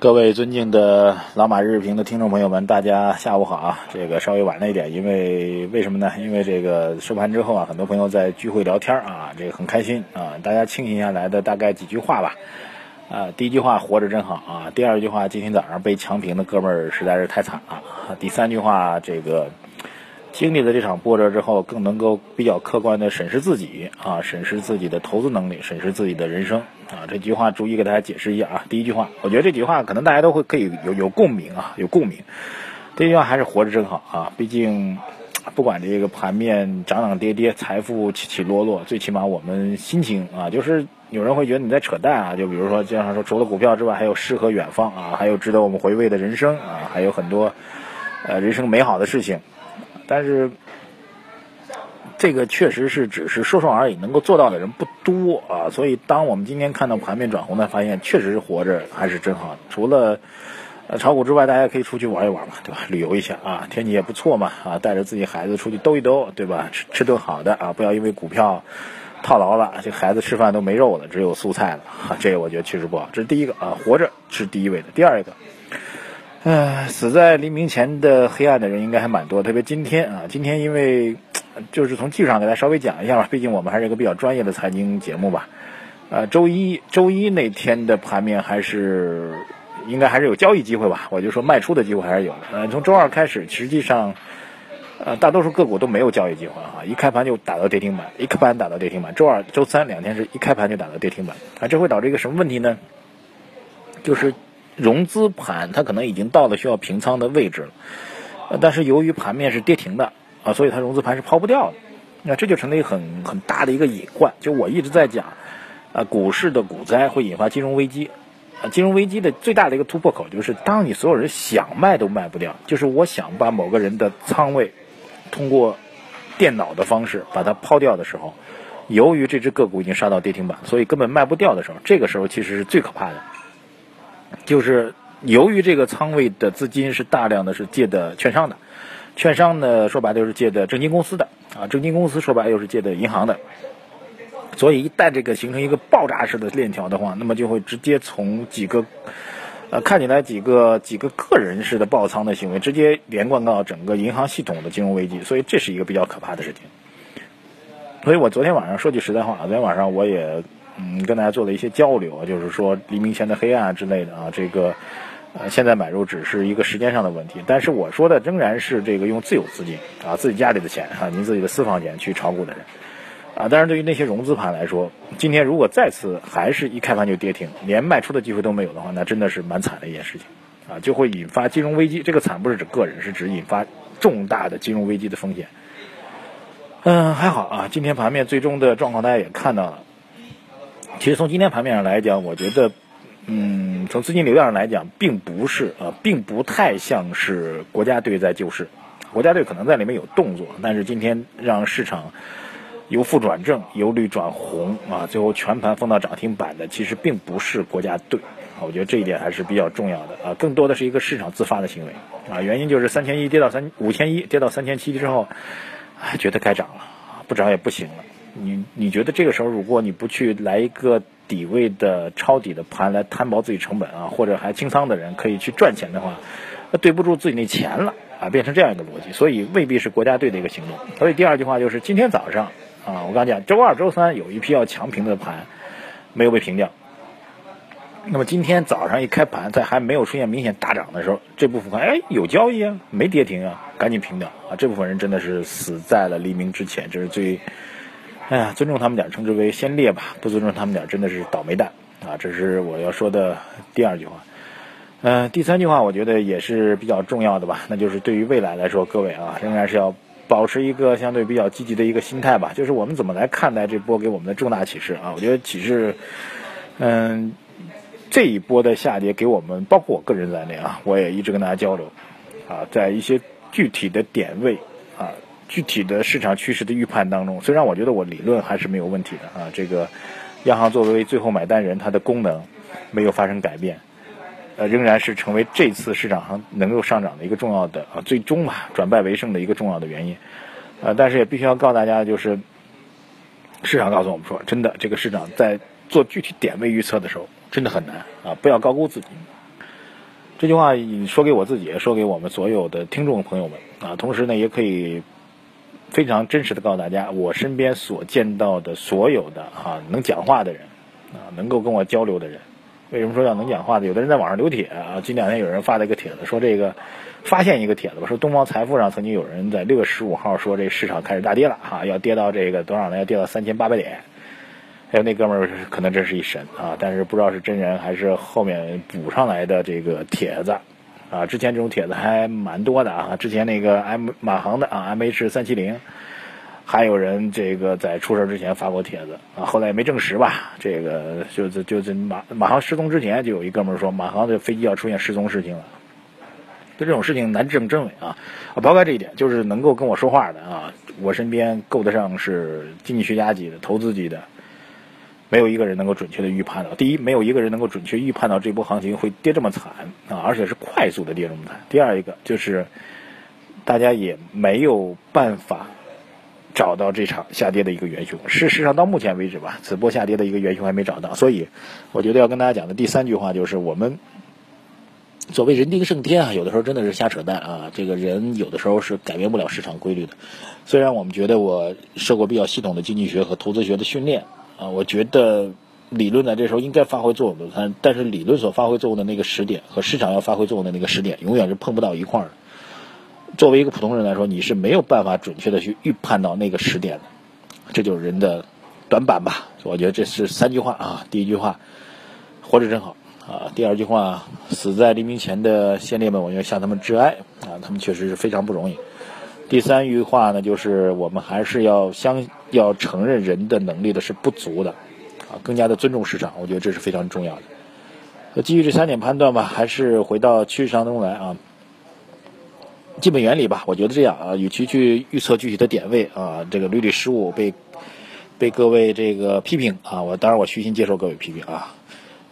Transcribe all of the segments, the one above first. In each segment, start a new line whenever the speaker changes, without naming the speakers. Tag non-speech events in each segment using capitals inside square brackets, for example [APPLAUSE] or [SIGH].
各位尊敬的老马日评的听众朋友们，大家下午好啊！这个稍微晚了一点，因为为什么呢？因为这个收盘之后啊，很多朋友在聚会聊天啊，这个很开心啊。大家清醒下来的大概几句话吧。啊，第一句话活着真好啊。第二句话，今天早上被强平的哥们儿实在是太惨了。第三句话，这个。经历了这场波折之后，更能够比较客观的审视自己啊，审视自己的投资能力，审视自己的人生啊。这句话逐一给大家解释一下啊。第一句话，我觉得这句话可能大家都会可以有有共鸣啊，有共鸣。这句话还是活着真好啊，毕竟不管这个盘面涨涨跌跌，财富起起落落，最起码我们心情啊，就是有人会觉得你在扯淡啊。就比如说经常说，除了股票之外，还有诗和远方啊，还有值得我们回味的人生啊，还有很多呃人生美好的事情。但是，这个确实是只是说说而已，能够做到的人不多啊。所以，当我们今天看到盘面转红呢，发现确实是活着还是真好。除了呃炒股之外，大家可以出去玩一玩嘛，对吧？旅游一下啊，天气也不错嘛啊，带着自己孩子出去兜一兜，对吧？吃吃顿好的啊，不要因为股票套牢了，这孩子吃饭都没肉了，只有素菜了啊。这个我觉得确实不好。这是第一个啊，活着是第一位的。第二个。唉，死在黎明前的黑暗的人应该还蛮多，特别今天啊，今天因为 [TSK] 就是从技术上给大家稍微讲一下吧，毕竟我们还是一个比较专业的财经节目吧。呃，周一周一那天的盘面还是应该还是有交易机会吧，我就说卖出的机会还是有的。呃，从周二开始，实际上呃大多数个股都没有交易机会啊，一开盘就打到跌停板，一开盘打到跌停板。周二、周三两天是一开盘就打到跌停板，啊，这会导致一个什么问题呢？就是。融资盘它可能已经到了需要平仓的位置了，但是由于盘面是跌停的啊，所以它融资盘是抛不掉的，那这就成了一个很很大的一个隐患。就我一直在讲，啊，股市的股灾会引发金融危机，啊，金融危机的最大的一个突破口就是当你所有人想卖都卖不掉，就是我想把某个人的仓位通过电脑的方式把它抛掉的时候，由于这只个股已经杀到跌停板，所以根本卖不掉的时候，这个时候其实是最可怕的。就是由于这个仓位的资金是大量的是借的券商的，券商呢说白了就是借的证金公司的啊，证金公司说白了又是借的银行的，所以一旦这个形成一个爆炸式的链条的话，那么就会直接从几个呃看起来几个几个个人式的爆仓的行为，直接连贯到整个银行系统的金融危机，所以这是一个比较可怕的事情。所以我昨天晚上说句实在话，昨天晚上我也。嗯，跟大家做了一些交流，就是说黎明前的黑暗之类的啊，这个呃现在买入只是一个时间上的问题，但是我说的仍然是这个用自有资金啊，自己家里的钱啊，您自己的私房钱去炒股的人啊，当然对于那些融资盘来说，今天如果再次还是一开盘就跌停，连卖出的机会都没有的话，那真的是蛮惨的一件事情啊，就会引发金融危机。这个惨不是指个人，是指引发重大的金融危机的风险。嗯，还好啊，今天盘面最终的状况大家也看到了。其实从今天盘面上来讲，我觉得，嗯，从资金流量上来讲，并不是啊，并不太像是国家队在救市。国家队可能在里面有动作，但是今天让市场由负转正，由绿转红啊，最后全盘封到涨停板的，其实并不是国家队。我觉得这一点还是比较重要的啊，更多的是一个市场自发的行为啊。原因就是三千一跌到三五千一，跌到三千七之后，觉得该涨了，不涨也不行了。你你觉得这个时候，如果你不去来一个底位的抄底的盘来摊薄自己成本啊，或者还清仓的人可以去赚钱的话，那对不住自己那钱了啊，变成这样一个逻辑，所以未必是国家队的一个行动。所以第二句话就是今天早上啊，我刚讲周二、周三有一批要强平的盘没有被平掉，那么今天早上一开盘，在还没有出现明显大涨的时候，这部分盘哎有交易啊，没跌停啊，赶紧平掉啊，这部分人真的是死在了黎明之前，这是最。哎呀，尊重他们点，称之为先烈吧；不尊重他们点，真的是倒霉蛋啊！这是我要说的第二句话。嗯，第三句话我觉得也是比较重要的吧，那就是对于未来来说，各位啊，仍然是要保持一个相对比较积极的一个心态吧。就是我们怎么来看待这波给我们的重大启示啊？我觉得启示，嗯，这一波的下跌给我们，包括我个人在内啊，我也一直跟大家交流啊，在一些具体的点位啊。具体的市场趋势的预判当中，虽然我觉得我理论还是没有问题的啊，这个央行作为最后买单人，它的功能没有发生改变，呃，仍然是成为这次市场上能够上涨的一个重要的啊，最终嘛转败为胜的一个重要的原因。呃，但是也必须要告诉大家，就是市场告诉我们说，真的这个市场在做具体点位预测的时候，真的很难啊，不要高估自己。这句话说给我自己，说给我们所有的听众朋友们啊，同时呢，也可以非常真实的告诉大家，我身边所见到的所有的啊能讲话的人啊，能够跟我交流的人，为什么说要能讲话的？有的人在网上留帖啊，近两天有人发了一个帖子，说这个发现一个帖子吧，说东方财富上曾经有人在六月十五号说这市场开始大跌了哈，要跌到这个多少呢？要跌到三千八百点。还有那哥们儿可能真是一神啊，但是不知道是真人还是后面补上来的这个帖子啊。之前这种帖子还蛮多的啊，之前那个 M 马航的啊 M H 三七零，还有人这个在出事之前发过帖子啊，后来也没证实吧。这个就是就是马马航失踪之前就有一哥们说马航的飞机要出现失踪事情了，就这种事情难证真伪啊。啊，抛开这一点，就是能够跟我说话的啊，我身边够得上是经济学家级的、投资级的。没有一个人能够准确的预判到，第一，没有一个人能够准确预判到这波行情会跌这么惨啊，而且是快速的跌这么惨。第二一个就是，大家也没有办法找到这场下跌的一个元凶。事实上，到目前为止吧，此波下跌的一个元凶还没找到。所以，我觉得要跟大家讲的第三句话就是，我们所谓人定胜天啊，有的时候真的是瞎扯淡啊。这个人有的时候是改变不了市场规律的。虽然我们觉得我受过比较系统的经济学和投资学的训练。啊，我觉得理论在这时候应该发挥作用的，但但是理论所发挥作用的那个时点和市场要发挥作用的那个时点，永远是碰不到一块儿的。作为一个普通人来说，你是没有办法准确的去预判到那个时点的，这就是人的短板吧。我觉得这是三句话啊。第一句话，活着真好啊。第二句话，死在黎明前的先烈们，我要向他们致哀啊，他们确实是非常不容易。第三句话呢，就是我们还是要相要承认人的能力的是不足的，啊，更加的尊重市场，我觉得这是非常重要的。那基于这三点判断吧，还是回到趋势当中来啊。基本原理吧，我觉得这样啊，与其去预测具体的点位啊，这个屡屡失误被被各位这个批评啊，我当然我虚心接受各位批评啊，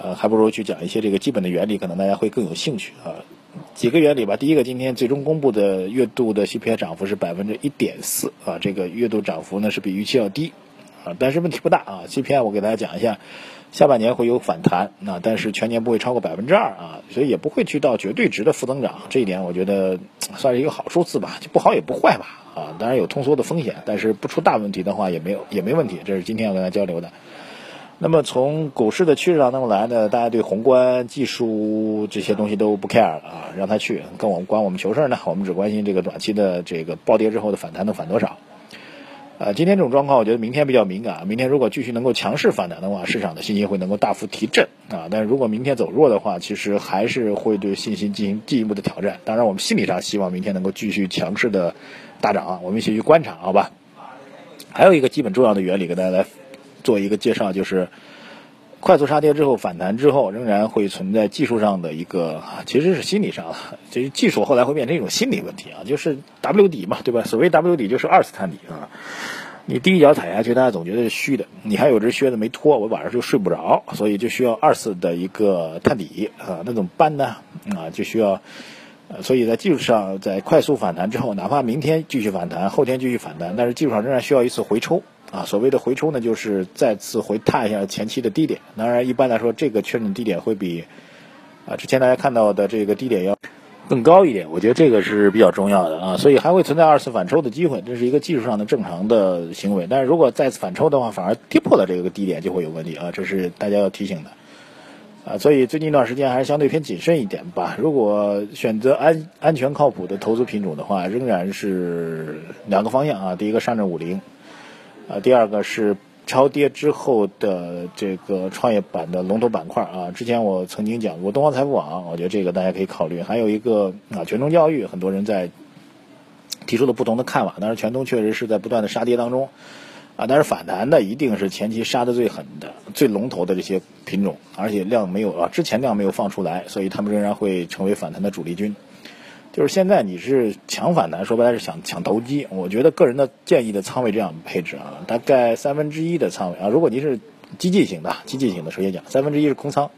呃，还不如去讲一些这个基本的原理，可能大家会更有兴趣啊。几个原理吧。第一个，今天最终公布的月度的 CPI 涨幅是百分之一点四啊，这个月度涨幅呢是比预期要低啊，但是问题不大啊。CPI 我给大家讲一下，下半年会有反弹啊，但是全年不会超过百分之二啊，所以也不会去到绝对值的负增长。这一点我觉得算是一个好数字吧，就不好也不坏吧啊。当然有通缩的风险，但是不出大问题的话也没有也没问题。这是今天要跟大家交流的。那么从股市的趋势当中来呢，大家对宏观、技术这些东西都不 care 啊，让他去，跟我们关我们球事呢？我们只关心这个短期的这个暴跌之后的反弹能反多少。呃，今天这种状况，我觉得明天比较敏感。明天如果继续能够强势反弹的话，市场的信心会能够大幅提振啊。但是如果明天走弱的话，其实还是会对信心进行进一步的挑战。当然，我们心理上希望明天能够继续强势的大涨，我们一起去观察，好吧？还有一个基本重要的原理，跟大家来。做一个介绍，就是快速杀跌之后反弹之后，仍然会存在技术上的一个，其实是心理上的，其实技术后来会变成一种心理问题啊，就是 W 底嘛，对吧？所谓 W 底就是二次探底啊，你第一脚踩下去，大家总觉得是虚的，你还有只靴子没脱，我晚上就睡不着，所以就需要二次的一个探底啊，那怎么办呢？啊，就需要，所以在技术上，在快速反弹之后，哪怕明天继续反弹，后天继续反弹，但是技术上仍然需要一次回抽。啊，所谓的回抽呢，就是再次回探一下前期的低点。当然，一般来说，这个确认低点会比啊之前大家看到的这个低点要更高一点。我觉得这个是比较重要的啊，所以还会存在二次反抽的机会，这是一个技术上的正常的行为。但是如果再次反抽的话，反而跌破了这个低点，就会有问题啊，这是大家要提醒的啊。所以最近一段时间还是相对偏谨慎一点吧。如果选择安安全靠谱的投资品种的话，仍然是两个方向啊。第一个上证五零。啊，第二个是超跌之后的这个创业板的龙头板块啊。之前我曾经讲过东方财富网，我觉得这个大家可以考虑。还有一个啊，全通教育，很多人在提出了不同的看法。但是全通确实是在不断的杀跌当中啊，但是反弹的一定是前期杀的最狠的、最龙头的这些品种，而且量没有啊，之前量没有放出来，所以他们仍然会成为反弹的主力军。就是现在你是抢反弹，说白了是想抢投机。我觉得个人的建议的仓位这样配置啊，大概三分之一的仓位啊。如果您是激进型的，激进型的。首先讲三分之一是空仓，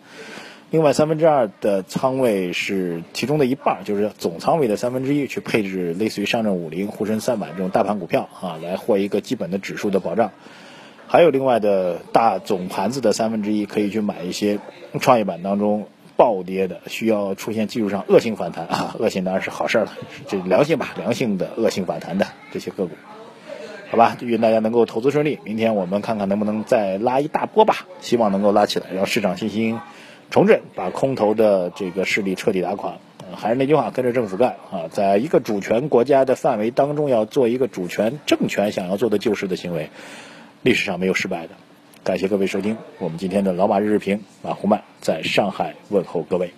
另外三分之二的仓位是其中的一半，就是总仓位的三分之一去配置类似于上证五零、沪深三百这种大盘股票啊，来获一个基本的指数的保障。还有另外的大总盘子的三分之一，可以去买一些创业板当中暴跌的，需要出现技术上恶性反弹啊，恶性当然是好事了，[LAUGHS] 这良性吧，良性的恶性反弹的这些个股，好吧，愿大家能够投资顺利。明天我们看看能不能再拉一大波吧，希望能够拉起来，让市场信心重振，把空头的这个势力彻底打垮。还是那句话，跟着政府干啊，在一个主权国家的范围当中，要做一个主权政权想要做的救市的行为。历史上没有失败的，感谢各位收听我们今天的老马日日评，马胡曼在上海问候各位。